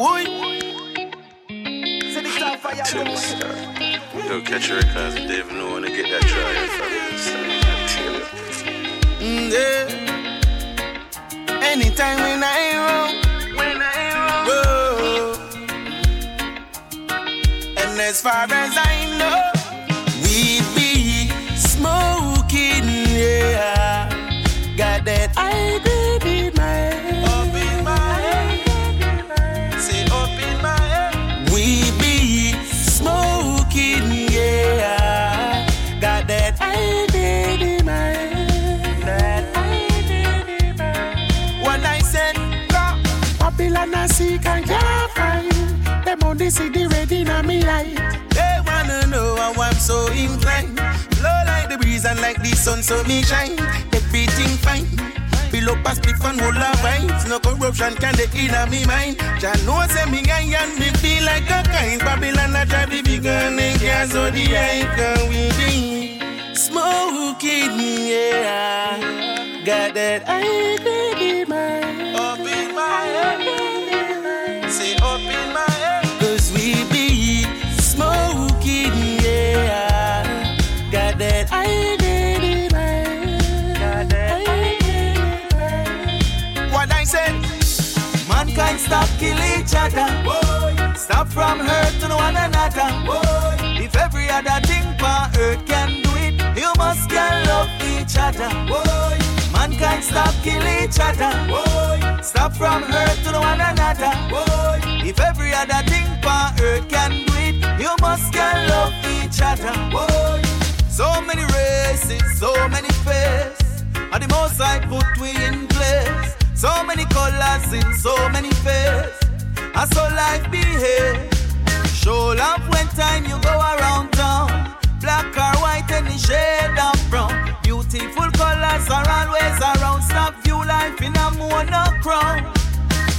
woy. Two-star. Go catch a record if they even know when to get that try. Mm, yeah. Anytime when I wrong, when I wrong. And as far as Babylon I seek and can't find. Them on the city ready now me light. They wanna know how I'm so inclined. Blow like the breeze and like the sun, so me shine. Everything fine. Up a spliff and roll a vines. No corruption can get in me mind. Jah know say me guy and me feel like a kind. Babylon a drive the big gun and gas so the icon we be smoking, yeah. Got that I did in my Mankind stop kill each other. Boy. Stop from hurt to one another. Boy. If every other thing on earth can do it, you must can love each other. Boy. Mankind stop kill each other. Boy. Stop from hurt to one another. Boy. If every other thing on earth can do it, you must can love each other. Boy. So many races, so many faces. And the most I put we in place. So many colors in so many faces. And so life behave. Show love when time you go around town. Black or white, any shade of brown. Beautiful colors are always around. Stop view life in a monochrome.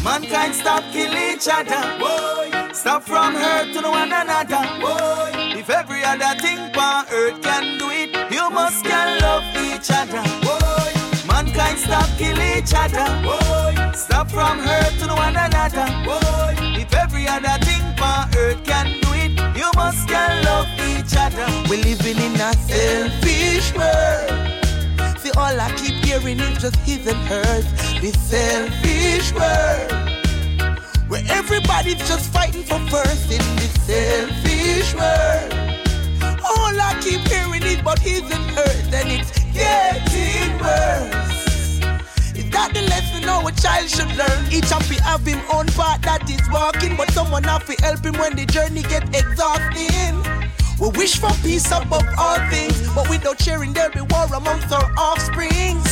Mankind stop kill each other. Boy. Stop from hurt to one another. Boy. If every other thing on earth can do it, you must can love each other. Boy. Stop kill each other. Boy. Stop from hurt to one another. Boy. If every other thing on earth can do it, you must can love each other. We're living in a selfish world. See, all I keep hearing is just his and hers. This selfish world. Where everybody's just fighting for first in this selfish world. All I keep hearing is about his and hers, and it's getting worse. Is lesson our child should learn? Each happy have him own path that is walking, but someone have to help him when the journey get exhausting. We wish for peace above all things, but without sharing there be war amongst our offsprings.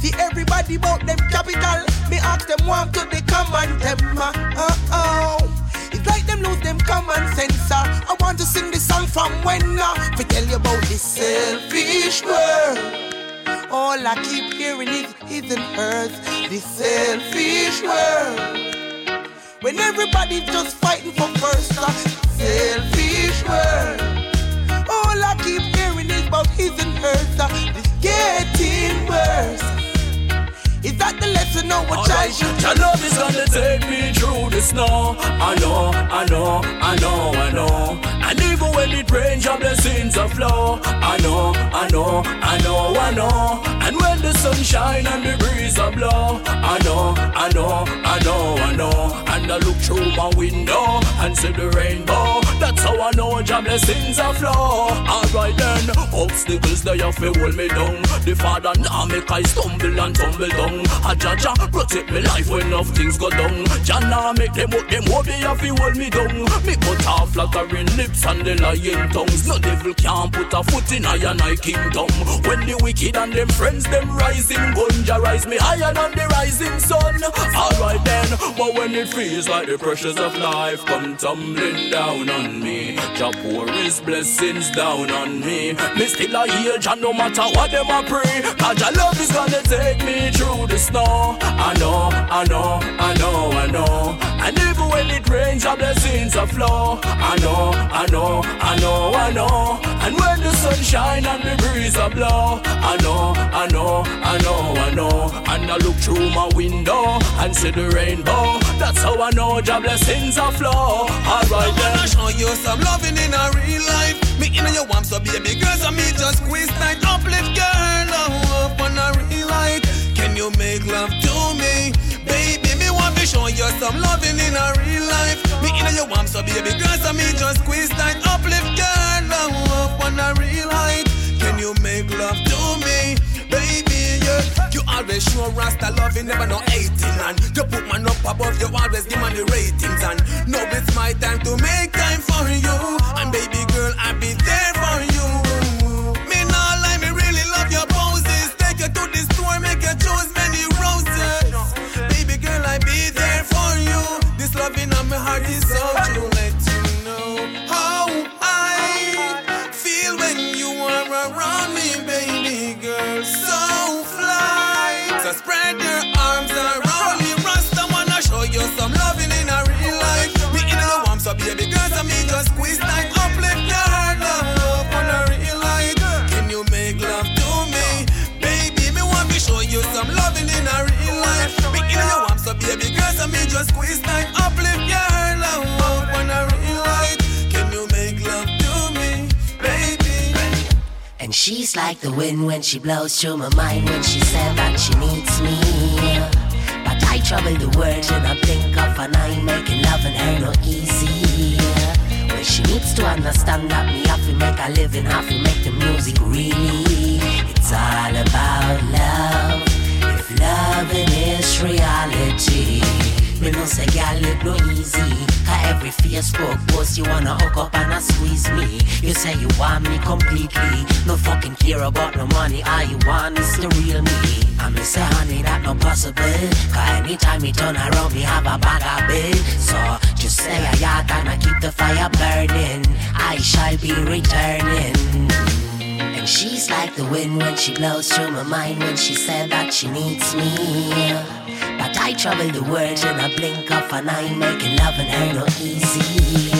See everybody about them capital, me ask them one to the common them. Uh oh. It's like them lose them common sense. uh. I want to sing this song from when uh, to tell you about this selfish world. All I keep hearing is his and hers, this selfish world. When everybody's just fighting for first, uh, selfish world. All I keep hearing is about his and hers, this getting worse. Is that the lesson our child should Your love is gonna take me through the snow. I know, I know, I know, I know. And even when it rains, your blessings are flow. I know, I know, I know, I know. And when the sun shine and the breeze are blow, I know, I know, I know, I know. And I look through my window and see the rainbow. That's how I know your blessings are flow. Alright then, obstacles they have to hold me down. The father now make I stumble and tumble down. A Jah Jah protect me life when enough things go down. Jana make them up them they have to hold me down. Me cut off flattering lips and the lying tongues. No devil can put a foot in I and I kingdom. When the wicked and them friends them rising, gunja rise me higher than the rising sun. Alright then, but when it feels like the pressures of life come tumbling down on me, Jah pour His blessings down on me. Me still a heal Jah no matter what them a pray. Cause Jah love is gonna take me through the snow. I know, I know, blessings are flow. I know, I know, I know, I know. And when the sun shine and the breeze a blow, I know, I know, I know, I know. And I look through my window and see the rainbow. That's how I know your blessings are flow. Alright then. I wanna show you some loving in a real life. Me in your warm so baby girls and me just squeeze tight. Uplift girl, oh, oh up on a real some loving in a real life. Me in your warm so baby girls and me just squeeze tight. Uplift girl, up on a real height. Can you make love to me? Baby, yeah. You always show Rasta loving, never no hating. And you put man up above, you always give man the ratings. And now it's my time to make time for you. And baby girl, I'll be there for you. So spread your arms around me. Rasta wanna show you some loving in a real life. Me in the warm, so baby girl, so me just squeeze tight. Uplift your heart, love on a real life. Can you make love to me? Baby, me want to show you some loving in a real life. Me in the warm, so baby girl, so me just squeeze tight. She's like the wind when she blows through my mind when she said that she needs me. But I trouble the words and I think of an eye making love and her no easy. Well, she needs to understand that me have to make a living, have to make the music really. Every Facebook post you wanna hook up and a squeeze me. You say you want me completely. No fucking care about no money. All you want is the real me. I me say honey that no possible. Cause anytime you turn around me have a bag of bill. So just say a yacht and I keep the fire burning. I shall be returning. She's like the wind when she blows through my mind when she said that she needs me. But I trouble the words in a blink of an eye, making love and her no easy.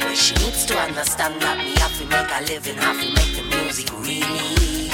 Well, she needs to understand that me have to make a living, have to make the music really.